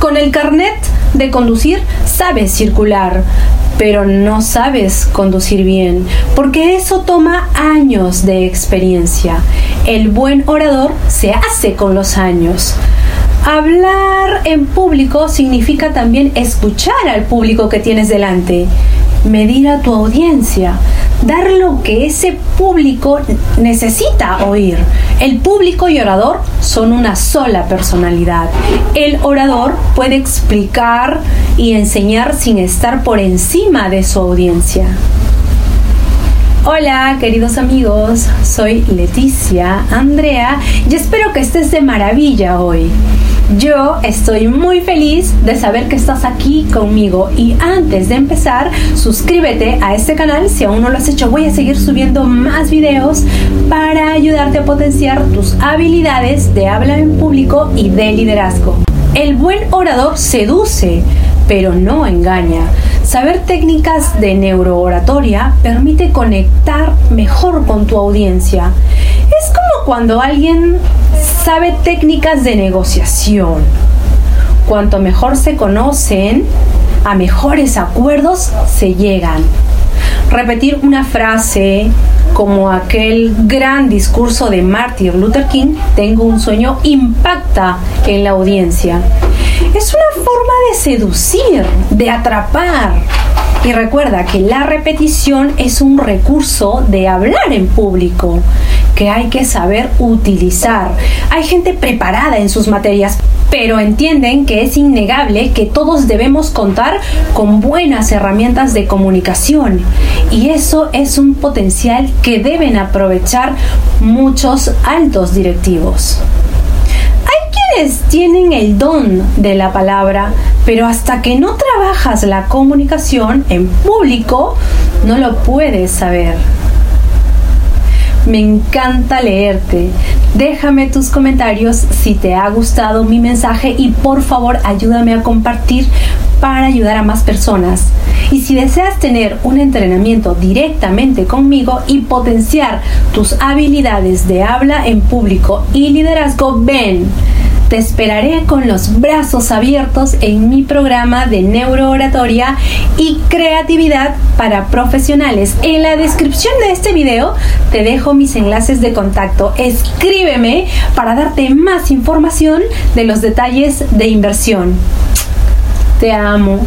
Con el carnet de conducir sabes circular, pero no sabes conducir bien, porque eso toma años de experiencia. El buen orador se hace con los años. Hablar en público significa también escuchar al público que tienes delante, medir a tu audiencia, dar lo que ese público necesita oír. El público y orador son una sola personalidad. El orador puede explicar y enseñar sin estar por encima de su audiencia. Hola queridos amigos, soy Leticia Andrea y espero que estés de maravilla hoy. Yo estoy muy feliz de saber que estás aquí conmigo y antes de empezar, suscríbete a este canal si aún no lo has hecho. Voy a seguir subiendo más videos para ayudarte a potenciar tus habilidades de habla en público y de liderazgo. El buen orador seduce, pero no engaña. Saber técnicas de neurooratoria permite conectar mejor con tu audiencia. Es como cuando alguien sabe técnicas de negociación. Cuanto mejor se conocen, a mejores acuerdos se llegan. Repetir una frase como aquel gran discurso de Martin Luther King, tengo un sueño, impacta en la audiencia. Es una forma de seducir, de atrapar. Y recuerda que la repetición es un recurso de hablar en público que hay que saber utilizar. Hay gente preparada en sus materias, pero entienden que es innegable que todos debemos contar con buenas herramientas de comunicación y eso es un potencial que deben aprovechar muchos altos directivos Hay quienes tienen el don de la palabra, pero hasta que no trabajas la comunicación en público, no lo puedes saber. Me encanta leerte. Déjame tus comentarios si te ha gustado mi mensaje y por favor ayúdame a compartir para ayudar a más personas. Y si deseas tener un entrenamiento directamente conmigo y potenciar tus habilidades de habla en público y liderazgo, ven te esperaré con los brazos abiertos en mi programa de neurooratoria y creatividad para profesionales. En la descripción de este video te dejo mis enlaces de contacto. Escríbeme para darte más información de los detalles de inversión. Te amo.